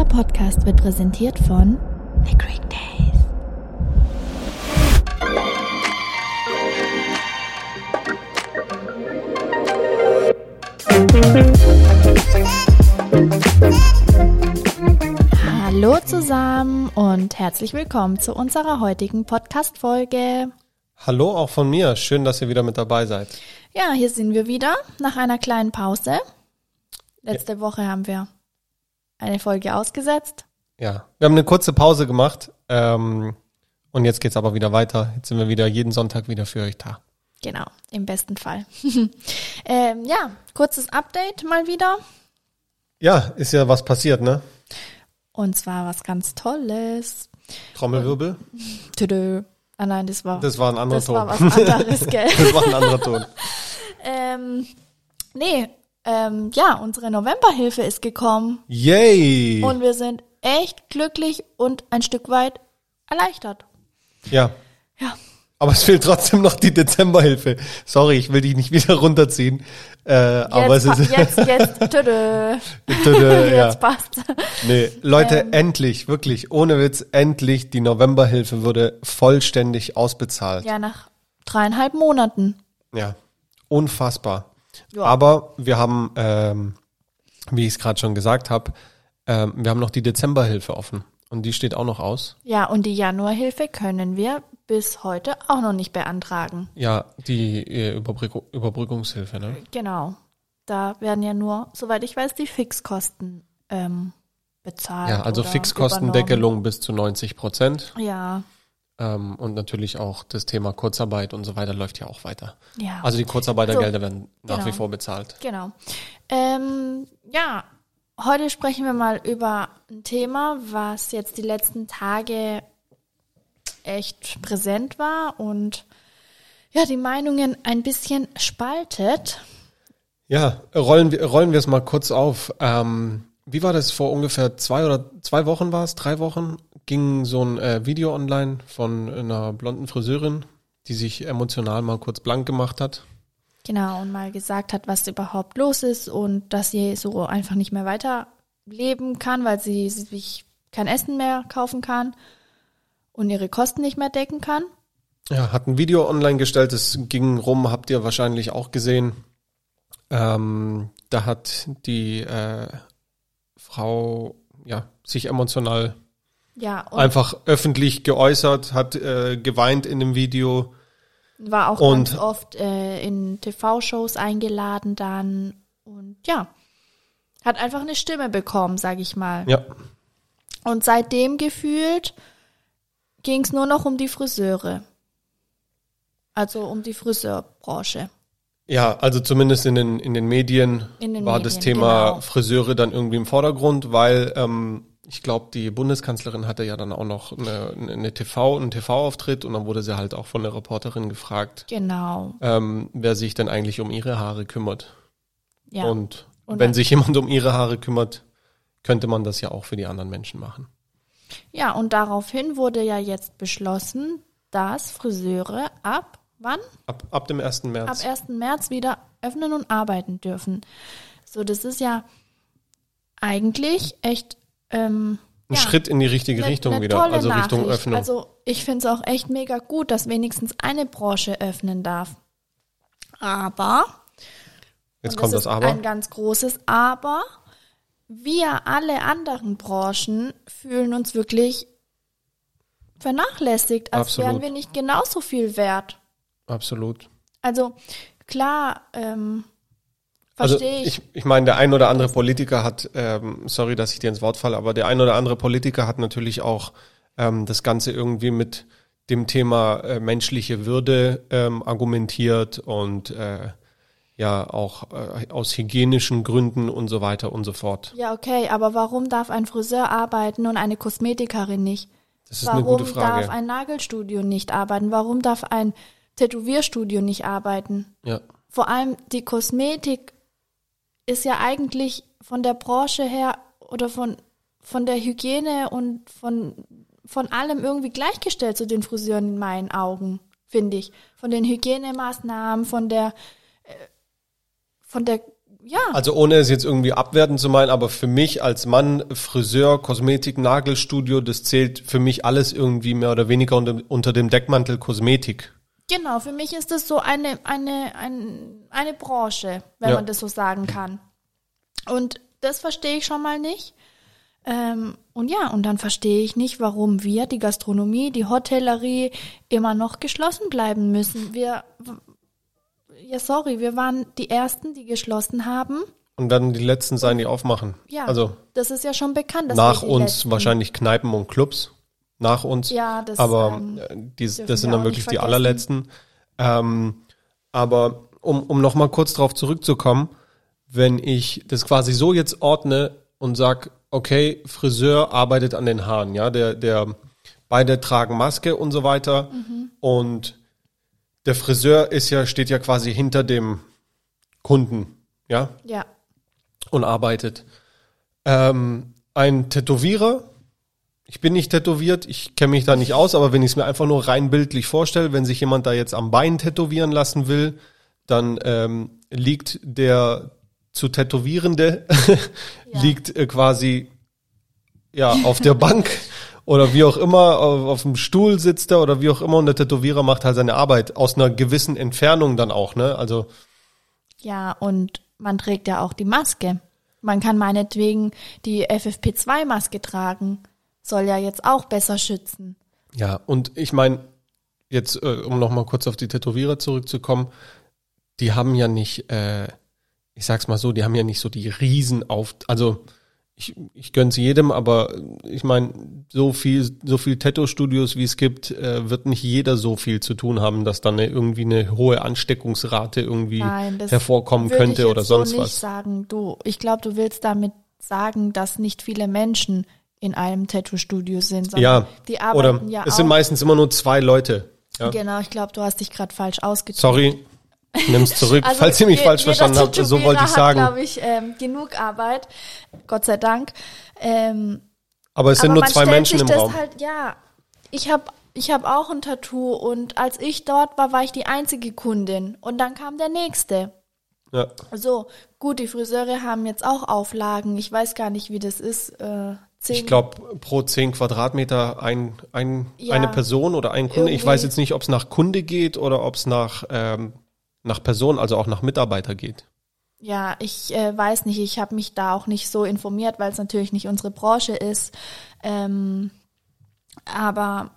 Dieser Podcast wird präsentiert von The Greek Days. Hallo zusammen und herzlich willkommen zu unserer heutigen Podcast-Folge. Hallo auch von mir. Schön, dass ihr wieder mit dabei seid. Ja, hier sind wir wieder nach einer kleinen Pause. Letzte ja. Woche haben wir eine Folge ausgesetzt. Ja, wir haben eine kurze Pause gemacht ähm, und jetzt geht's aber wieder weiter. Jetzt sind wir wieder jeden Sonntag wieder für euch da. Genau, im besten Fall. ähm, ja, kurzes Update mal wieder. Ja, ist ja was passiert, ne? Und zwar was ganz Tolles. Trommelwirbel? Tüdö. Ah nein, das war. Das war ein anderer das Ton. war was anderes, gell? das war ein anderer Ton. ähm, nee, ähm, ja, unsere Novemberhilfe ist gekommen. Yay! Und wir sind echt glücklich und ein Stück weit erleichtert. Ja. Ja. Aber es fehlt trotzdem noch die Dezemberhilfe. Sorry, ich will dich nicht wieder runterziehen. Äh, Jetzt, aber es ist jetzt, jetzt, tüdö. Tüdö, ja. Jetzt passt. Nee, Leute, Ähm. endlich, wirklich, ohne Witz, endlich, die Novemberhilfe wurde vollständig ausbezahlt. Ja, nach dreieinhalb Monaten. Ja, unfassbar. Ja. Aber wir haben, ähm, wie ich es gerade schon gesagt habe, ähm, wir haben noch die Dezemberhilfe offen und die steht auch noch aus. Ja, und die Januarhilfe können wir bis heute auch noch nicht beantragen. Ja, die äh, Überbrück Überbrückungshilfe, ne? Genau. Da werden ja nur, soweit ich weiß, die Fixkosten ähm, bezahlt. Ja, also Fixkostendeckelung bis zu 90 Prozent. Ja, Ähm, und natürlich auch das Thema Kurzarbeit und so weiter läuft ja auch weiter. ja. Also die Kurzarbeitergelder werden nach genau. wie vor bezahlt. Genau. Ähm, ja, heute sprechen wir mal über ein Thema, was jetzt die letzten Tage echt präsent war und ja, die Meinungen ein bisschen spaltet. Ja, rollen wir, rollen wir es mal kurz auf. Ähm, wie war das vor ungefähr zwei oder zwei Wochen war es, drei Wochen, ging so ein äh, Video online von einer blonden Friseurin, die sich emotional mal kurz blank gemacht hat. Genau, und mal gesagt hat, was überhaupt los ist und dass sie so einfach nicht mehr weiterleben kann, weil sie sich kein Essen mehr kaufen kann und ihre Kosten nicht mehr decken kann. Ja, hat ein Video online gestellt, das ging rum, habt ihr wahrscheinlich auch gesehen. Ähm, da hat die äh, Frau ja sich emotional Ja, einfach öffentlich geäußert, hat äh, geweint in dem Video. war auch und- ganz oft äh, in TV-Shows eingeladen dann und ja, hat einfach eine Stimme bekommen, sag ich mal. Ja, Und seitdem gefühlt ging es nur noch um die Friseure. Also um die Friseurbranche. Ja, also zumindest in den, in den Medien In den war Medien, das Thema genau. Friseure dann irgendwie im Vordergrund, weil ähm, ich glaube, die Bundeskanzlerin hatte ja dann auch noch eine, eine TV, einen TV-Auftritt und dann wurde sie halt auch von der Reporterin gefragt, Genau. ähm, wer sich denn eigentlich um ihre Haare kümmert. Ja. Und, Und wenn sich jemand um ihre Haare kümmert, könnte man das ja auch für die anderen Menschen machen. Ja, und daraufhin wurde ja jetzt beschlossen, dass Friseure ab wann? Ab, ab dem 1. Ab März. 1. März wieder öffnen und arbeiten dürfen. So, das ist ja eigentlich echt ähm, Ein ja, Schritt in die richtige eine- Richtung eine wieder, also Richtung Nachricht. Öffnung. Also ich finde es auch echt mega gut, dass wenigstens eine Branche öffnen darf. Aber, Jetzt kommt das das ist Aber. ein ganz großes Aber, wir alle anderen Branchen fühlen uns wirklich vernachlässigt, als wären Absolut. wir nicht genauso viel wert. Absolut. Also klar, ähm, Also verstehe ich. ich, ich meine, der ein oder andere Politiker hat, ähm, sorry, dass ich dir ins Wort falle, aber der ein oder andere Politiker hat natürlich auch ähm, das Ganze irgendwie mit dem Thema äh, menschliche Würde ähm, argumentiert und äh, ja auch äh, aus hygienischen Gründen und so weiter und so fort. Ja, okay, aber warum darf ein Friseur arbeiten und eine Kosmetikerin nicht? Das ist Warum eine gute Frage. darf ein Nagelstudio nicht arbeiten? Warum darf ein Tätowierstudio nicht arbeiten? ja. Vor allem die Kosmetik ist ja eigentlich von der Branche her oder von, von der Hygiene und von, von allem irgendwie gleichgestellt zu den Friseuren in meinen Augen, finde ich. Von den Hygienemaßnahmen, von der, äh, von der ja, Also ohne es jetzt irgendwie abwertend zu meinen, aber für mich als Mann, Friseur, Kosmetik, Nagelstudio, das zählt für mich alles irgendwie mehr oder weniger unter, unter dem Deckmantel Kosmetik. Genau. Für mich ist das so eine, eine, ein, eine Branche, wenn Ja. man das so sagen kann. Und das verstehe ich schon mal nicht. Ähm, und ja, und dann verstehe ich nicht, warum wir, die Gastronomie, die Hotellerie, immer noch geschlossen bleiben müssen. Wir, ja, sorry, wir waren die Ersten, die geschlossen haben. Und dann die letzten sein, die aufmachen. Ja, Also das ist ja schon bekannt. nach uns Letzten- wahrscheinlich Kneipen und Clubs. Nach uns. Ja, das, aber ähm, äh, die, das sind dann wirklich die allerletzten. Ähm, aber um, um nochmal kurz drauf zurückzukommen, wenn ich das quasi so jetzt ordne und sag, okay, Friseur arbeitet an den Haaren, ja, der, der, beide tragen Maske und so weiter Mhm. und der Friseur ist ja, steht ja quasi hinter dem Kunden, ja, Ja, und arbeitet. Ähm, ein Tätowierer, ich bin nicht tätowiert, ich kenne mich da nicht aus, aber wenn ich es mir einfach nur rein bildlich vorstelle, wenn sich jemand da jetzt am Bein tätowieren lassen will, dann ähm, liegt der zu Tätowierende, Ja. liegt äh, quasi ja auf der Bank oder wie auch immer, auf, auf dem Stuhl sitzt er oder wie auch immer und der Tätowierer macht halt seine Arbeit aus einer gewissen Entfernung dann auch, ne? Also ja, und man trägt ja auch die Maske. Man kann meinetwegen die FFP2-Maske tragen. Soll ja jetzt auch besser schützen. Ja, und ich meine, jetzt, äh, um nochmal kurz auf die Tätowierer zurückzukommen, die haben ja nicht, äh, ich sag's mal so, die haben ja nicht so die Riesen auf, also ich, ich gönn's jedem, aber ich meine, so viel, so viel Tattoo-Studios wie es gibt, äh, wird nicht jeder so viel zu tun haben, dass dann eine, irgendwie eine hohe Ansteckungsrate irgendwie Nein, hervorkommen könnte oder sonst so nicht was. sagen. Du, ich glaube, du willst damit sagen, dass nicht viele Menschen in einem Tattoo-Studio sind, sondern Ja, die oder arbeiten ja es auch. sind meistens immer nur zwei Leute. Ja. Genau, ich glaube, du hast dich gerade falsch ausgedrückt. Sorry, nimm's zurück, Also falls ihr mich falsch verstanden habt, so wollte ich sagen. Glaube ich, ähm, genug Arbeit, Gott sei Dank. Ähm, Aber es sind aber nur zwei Menschen im Raum. Halt, ja, ich habe ich hab auch ein Tattoo und als ich dort war, war ich die einzige Kundin und dann kam der nächste. Ja. So, gut, die Friseure haben jetzt auch Auflagen. Ich weiß gar nicht, wie das ist. Äh, zehn, Ich glaube, pro 10 Quadratmeter ein, ein, Ja. eine Person oder ein Kunde. Ich Irgendwie. weiß jetzt nicht, ob es nach Kunde geht oder ob es nach, ähm, nach Person, also auch nach Mitarbeiter geht. Ja, ich äh, weiß nicht. Ich habe mich da auch nicht so informiert, weil es natürlich nicht unsere Branche ist. Ähm, aber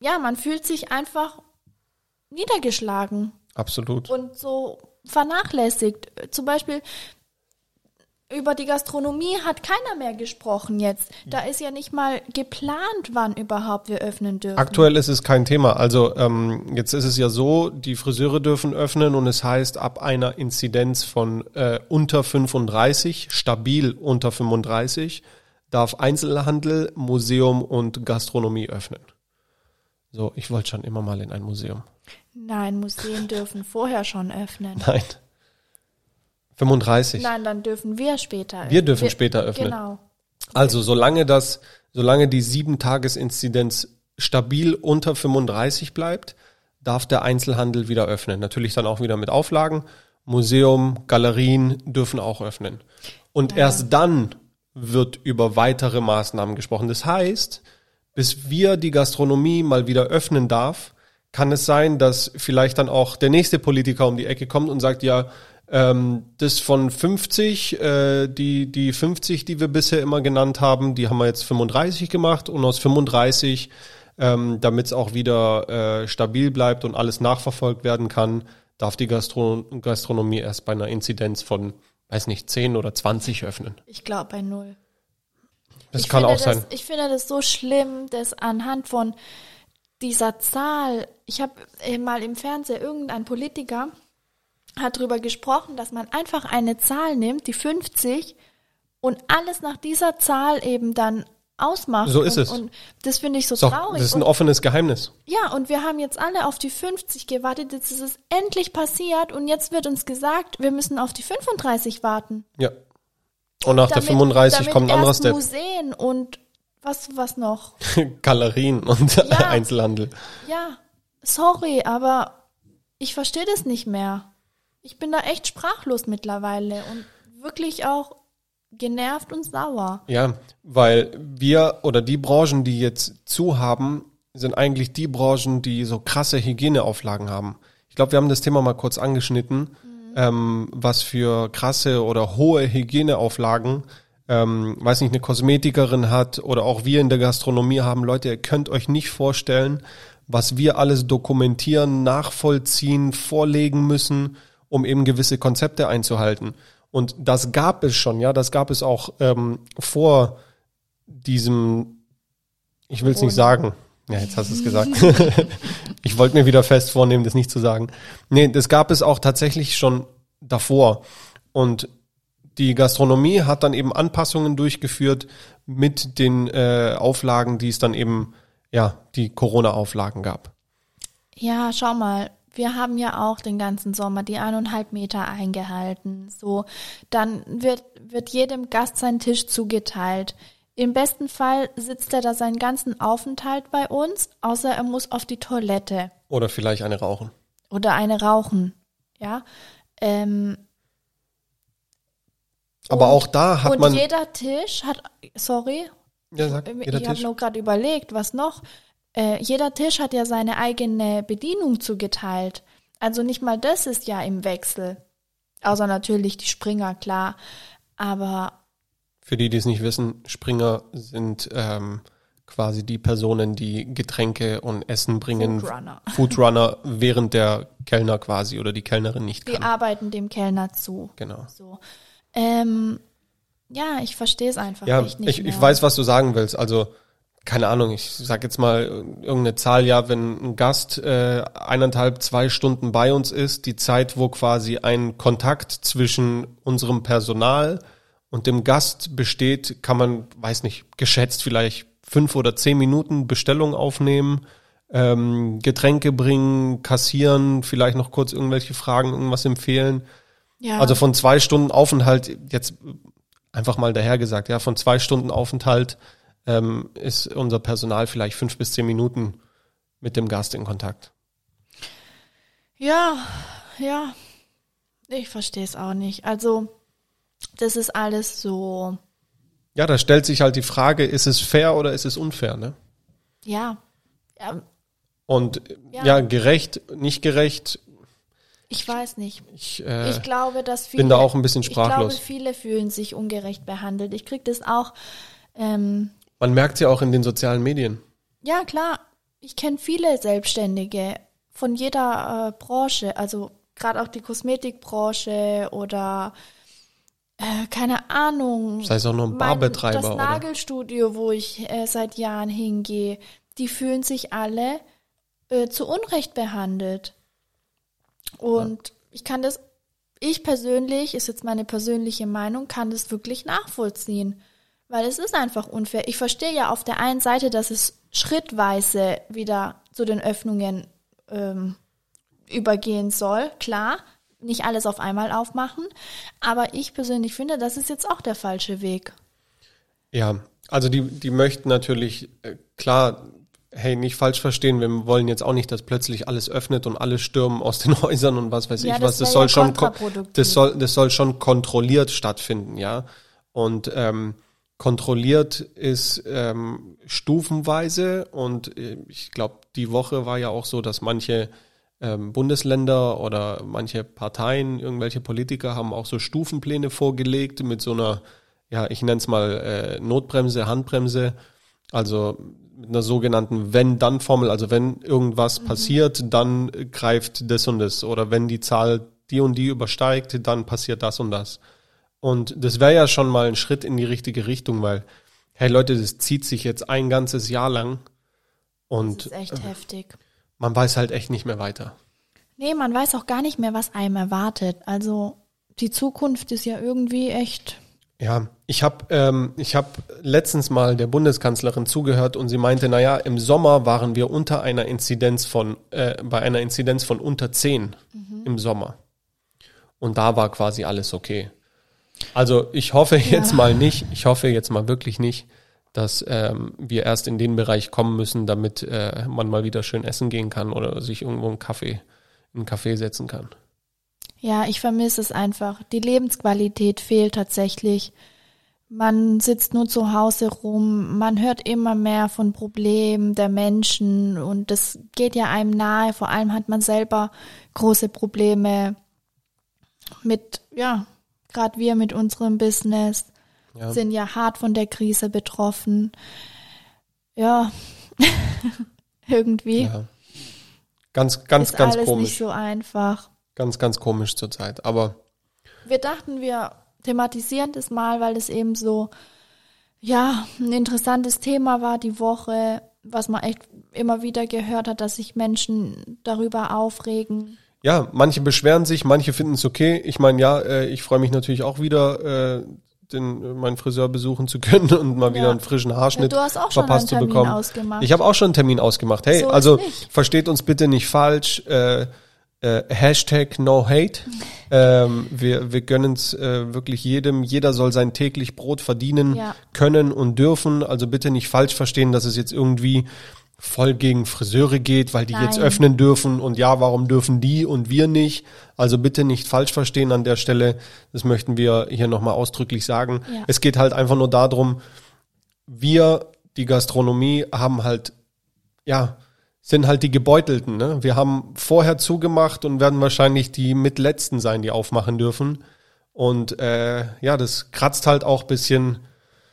ja, man fühlt sich einfach niedergeschlagen Absolut. und so vernachlässigt. Zum Beispiel über die Gastronomie hat keiner mehr gesprochen jetzt. Da ist ja nicht mal geplant, wann überhaupt wir öffnen dürfen. Aktuell ist es kein Thema. Also ähm, jetzt ist es ja so, die Friseure dürfen öffnen und es heißt, ab einer Inzidenz von äh, unter 35, stabil unter 35, darf Einzelhandel, Museum und Gastronomie öffnen. So, ich wollte schon immer mal in ein Museum. Nein, Museen dürfen vorher schon öffnen. Nein. 35. Nein, dann dürfen wir später. Wir dürfen später öffnen. Genau. Also solange das, solange die sieben Tages-Inzidenz stabil unter 35 bleibt, darf der Einzelhandel wieder öffnen. Natürlich dann auch wieder mit Auflagen. Museum, Galerien dürfen auch öffnen. Und erst dann wird über weitere Maßnahmen gesprochen. Das heißt, bis wir die Gastronomie mal wieder öffnen darf, kann es sein, dass vielleicht dann auch der nächste Politiker um die Ecke kommt und sagt, ja, ähm, das von 50, äh, die, die 50, die wir bisher immer genannt haben, die haben wir jetzt 35 gemacht und aus 35, ähm, damit es auch wieder äh, stabil bleibt und alles nachverfolgt werden kann, darf die Gastro Gastronomie erst bei einer Inzidenz von, weiß nicht, 10 oder 20 öffnen. Ich glaube bei null. Das ich kann auch sein. Das, ich finde das so schlimm, dass anhand von dieser Zahl, ich habe äh, mal im Fernsehen irgendein Politiker hat darüber gesprochen, dass man einfach eine Zahl nimmt, die 50 und alles nach dieser Zahl eben dann ausmacht. So ist und, es. Und das finde ich so So, traurig. das ist ein und, offenes Geheimnis. ja, und wir haben jetzt alle auf die 50 gewartet, jetzt ist es endlich passiert und jetzt wird uns gesagt, wir müssen auf die 35 warten. Ja. Und nach der 35 damit kommt ein anderer Step. Museen und was, was noch? Galerien und Ja. Einzelhandel. Ja, sorry, aber ich verstehe das nicht mehr. Ich bin da echt sprachlos mittlerweile und wirklich auch genervt und sauer. Ja, weil wir oder die Branchen, die jetzt zu haben, sind eigentlich die Branchen, die so krasse Hygieneauflagen haben. Ich glaube, wir haben das Thema mal kurz angeschnitten, mhm. ähm, was für krasse oder hohe Hygieneauflagen, ähm, weiß nicht, eine Kosmetikerin hat oder auch wir in der Gastronomie haben. Leute, ihr könnt euch nicht vorstellen, was wir alles dokumentieren, nachvollziehen, vorlegen müssen, um eben gewisse Konzepte einzuhalten. Und das gab es schon, ja, das gab es auch ähm, vor diesem, ich will es nicht sagen. Ja, jetzt hast du es gesagt. ich wollte mir wieder fest vornehmen, das nicht zu sagen. Nee, das gab es auch tatsächlich schon davor. Und die Gastronomie hat dann eben Anpassungen durchgeführt mit den äh, Auflagen, die es dann eben, ja, die Corona-Auflagen gab. Ja, schau mal, wir haben ja auch den ganzen Sommer die eineinhalb Meter eingehalten. So, dann wird, wird jedem Gast sein Tisch zugeteilt. Im besten Fall sitzt er da seinen ganzen Aufenthalt bei uns, außer er muss auf die Toilette. Oder vielleicht eine rauchen. Oder eine rauchen, ja. Ähm, Aber und, auch da hat und man. Und jeder Tisch hat, sorry, ja, sag, jeder ich habe nur gerade überlegt, was noch äh, jeder Tisch hat ja seine eigene Bedienung zugeteilt. Also nicht mal das ist ja im Wechsel. Außer natürlich die Springer, klar. Aber. Für die, die es nicht wissen, Springer sind ähm, quasi die Personen, die Getränke und Essen bringen. Foodrunner. Foodrunner, während der Kellner quasi oder die Kellnerin nicht kann. Die arbeiten dem Kellner zu. Genau. So. Ähm, ja, ich verstehe es einfach ja, nicht. Ich, mehr. ich weiß, was du sagen willst. Also keine Ahnung, ich sag jetzt mal irgendeine Zahl, ja, wenn ein Gast äh, eineinhalb, zwei Stunden bei uns ist, die Zeit, wo quasi ein Kontakt zwischen unserem Personal und dem Gast besteht, kann man, weiß nicht, geschätzt vielleicht fünf oder zehn Minuten Bestellung aufnehmen, ähm, Getränke bringen, kassieren, vielleicht noch kurz irgendwelche Fragen, irgendwas empfehlen. Ja. Also von zwei Stunden Aufenthalt, jetzt einfach mal dahergesagt, ja, von zwei Stunden Aufenthalt ähm, ist unser Personal vielleicht fünf bis zehn Minuten mit dem Gast in Kontakt. Ja, ja. Ich verstehe es auch nicht. Also, das ist alles so. Ja, da stellt sich halt die Frage, ist es fair oder ist es unfair, ne? Ja. ja. Und ja. ja. gerecht, nicht gerecht. Ich weiß nicht. Ich, äh, ich glaube, dass viele. Bin da auch ein bisschen sprachlos. Ich glaube, viele fühlen sich ungerecht behandelt. Ich kriege das auch ähm, man merkt ja auch in den sozialen Medien. Ja, klar. Ich kenne viele Selbstständige von jeder äh, Branche, also gerade auch die Kosmetikbranche oder äh, keine Ahnung. Das heißt auch nur ein Barbetreiber. Mein, das oder? Nagelstudio, wo ich äh, seit Jahren hingehe, die fühlen sich alle äh, zu Unrecht behandelt. Und ja. ich kann das, ich persönlich, ist jetzt meine persönliche Meinung, kann das wirklich nachvollziehen. Weil es ist einfach unfair. Ich verstehe ja auf der einen Seite, dass es schrittweise wieder zu den Öffnungen ähm, übergehen soll, klar. Nicht alles auf einmal aufmachen. Aber ich persönlich finde, das ist jetzt auch der falsche Weg. Ja, also die, die möchten natürlich, äh, klar, hey, nicht falsch verstehen, wir wollen jetzt auch nicht, dass plötzlich alles öffnet und alle stürmen aus den Häusern und was weiß ja, ich was. Das soll ja schon, das soll, das soll schon kontrolliert stattfinden, ja. Und ähm, kontrolliert ist ähm, stufenweise und äh, ich glaube, die Woche war ja auch so, dass manche ähm, Bundesländer oder manche Parteien, irgendwelche Politiker haben auch so Stufenpläne vorgelegt mit so einer, ja, ich nenne es mal äh, Notbremse, Handbremse, also mit einer sogenannten Wenn-Dann-Formel, also wenn irgendwas mhm. passiert, dann greift das und das oder wenn die Zahl die und die übersteigt, dann passiert das und das. Und das wäre ja schon mal ein Schritt in die richtige Richtung, weil, hey Leute, das zieht sich jetzt ein ganzes Jahr lang. Und das ist echt äh, heftig. Man weiß halt echt nicht mehr weiter. Nee, man weiß auch gar nicht mehr, was einem erwartet. Also die Zukunft ist ja irgendwie echt. Ja, ich habe ähm, ich hab letztens mal der Bundeskanzlerin zugehört und sie meinte, naja, im Sommer waren wir unter einer Inzidenz von, äh, bei einer Inzidenz von unter 10 mhm. im Sommer. Und da war quasi alles okay. Also ich hoffe jetzt ja. mal nicht, ich hoffe jetzt mal wirklich nicht, dass ähm, wir erst in den Bereich kommen müssen, damit äh, man mal wieder schön essen gehen kann oder sich irgendwo einen Kaffee, in einen Kaffee setzen kann. Ja, ich vermisse es einfach. Die Lebensqualität fehlt tatsächlich. Man sitzt nur zu Hause rum, man hört immer mehr von Problemen der Menschen und das geht ja einem nahe. Vor allem hat man selber große Probleme mit, ja, gerade wir mit unserem Business ja. sind ja hart von der Krise betroffen. Ja, irgendwie. Ja. Ganz, ganz, ist ganz alles komisch. nicht so einfach. Ganz, ganz komisch zurzeit. Aber wir dachten, wir thematisieren das mal, weil es eben so, ja, ein interessantes Thema war die Woche, was man echt immer wieder gehört hat, dass sich Menschen darüber aufregen. Ja, manche beschweren sich, manche finden es okay. Ich meine, ja, äh, ich freue mich natürlich auch wieder, äh, den, meinen Friseur besuchen zu können und mal ja. wieder einen frischen Haarschnitt ja, du hast auch schon verpasst einen Termin zu bekommen. Ausgemacht. Ich habe auch schon einen Termin ausgemacht. Hey, so also versteht uns bitte nicht falsch. Äh, äh, Hashtag No Hate. Ähm, wir wir gönnen es äh, wirklich jedem. Jeder soll sein täglich Brot verdienen ja. können und dürfen. Also bitte nicht falsch verstehen, dass es jetzt irgendwie voll gegen Friseure geht, weil die Nein. jetzt öffnen dürfen und ja, warum dürfen die und wir nicht? Also bitte nicht falsch verstehen an der Stelle. Das möchten wir hier nochmal ausdrücklich sagen. Ja. Es geht halt einfach nur darum, wir, die Gastronomie, haben halt, ja, sind halt die Gebeutelten. Ne? Wir haben vorher zugemacht und werden wahrscheinlich die mitletzten sein, die aufmachen dürfen. Und äh, ja, das kratzt halt auch bisschen.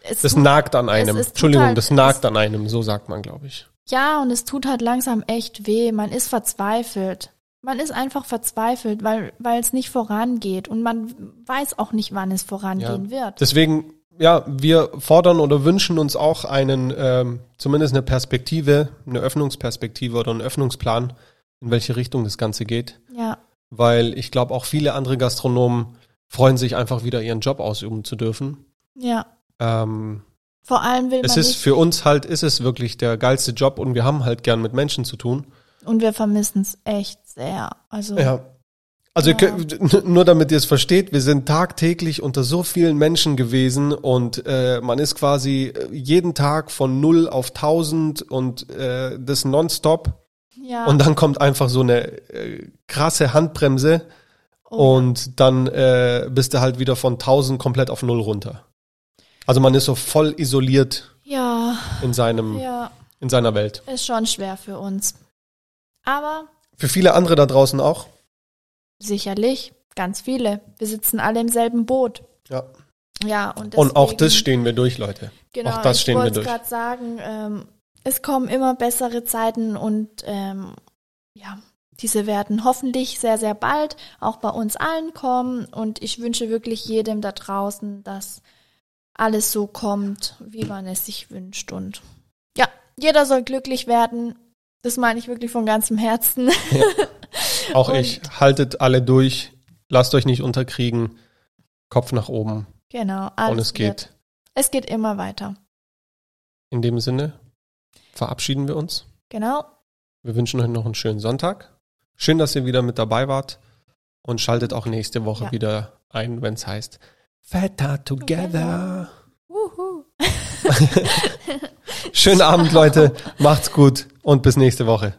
Es das nagt an einem. Entschuldigung, das nagt an einem, so sagt man, glaube ich. Ja, und es tut halt langsam echt weh. Man ist verzweifelt. Man ist einfach verzweifelt, weil weil es nicht vorangeht und man weiß auch nicht, wann es vorangehen ja. wird. Deswegen ja, wir fordern oder wünschen uns auch einen, ähm, zumindest eine Perspektive, eine Öffnungsperspektive oder einen Öffnungsplan, in welche Richtung das Ganze geht. Ja. Weil ich glaube, auch viele andere Gastronomen freuen sich einfach wieder ihren Job ausüben zu dürfen. Ja. Ähm, Vor allem will man. Es ist für uns halt, ist es wirklich der geilste Job und wir haben halt gern mit Menschen zu tun. Und wir vermissen es echt sehr. Also. Ja. Also ja. könnt, nur damit ihr es versteht, wir sind tagtäglich unter so vielen Menschen gewesen und äh, man ist quasi jeden Tag von null auf tausend und äh, das nonstop. Ja. Und dann kommt einfach so eine äh, krasse Handbremse oh. und dann äh, bist du halt wieder von tausend komplett auf null runter. Also man ist so voll isoliert ja. in seinem ja. in seiner Welt. Ist schon schwer für uns. Aber für viele andere da draußen auch. Sicherlich, ganz viele. Wir sitzen alle im selben Boot. Ja. Ja, und, deswegen, und auch das stehen wir durch, Leute. Genau, auch das stehen wir durch. Ich wollte gerade sagen, ähm, es kommen immer bessere Zeiten und ähm, ja, diese werden hoffentlich sehr, sehr bald auch bei uns allen kommen. Und ich wünsche wirklich jedem da draußen, dass alles so kommt, wie man es sich wünscht. Und ja, jeder soll glücklich werden. Das meine ich wirklich von ganzem Herzen. Ja. Auch und ich. Haltet alle durch. Lasst euch nicht unterkriegen. Kopf nach oben. Genau. Alles und es geht. Wird. Es geht immer weiter. In dem Sinne verabschieden wir uns. Genau. Wir wünschen euch noch einen schönen Sonntag. Schön, dass ihr wieder mit dabei wart. Und schaltet auch nächste Woche ja. wieder ein, wenn es heißt Feta Together. together. Schönen Abend, Leute. Macht's gut und bis nächste Woche.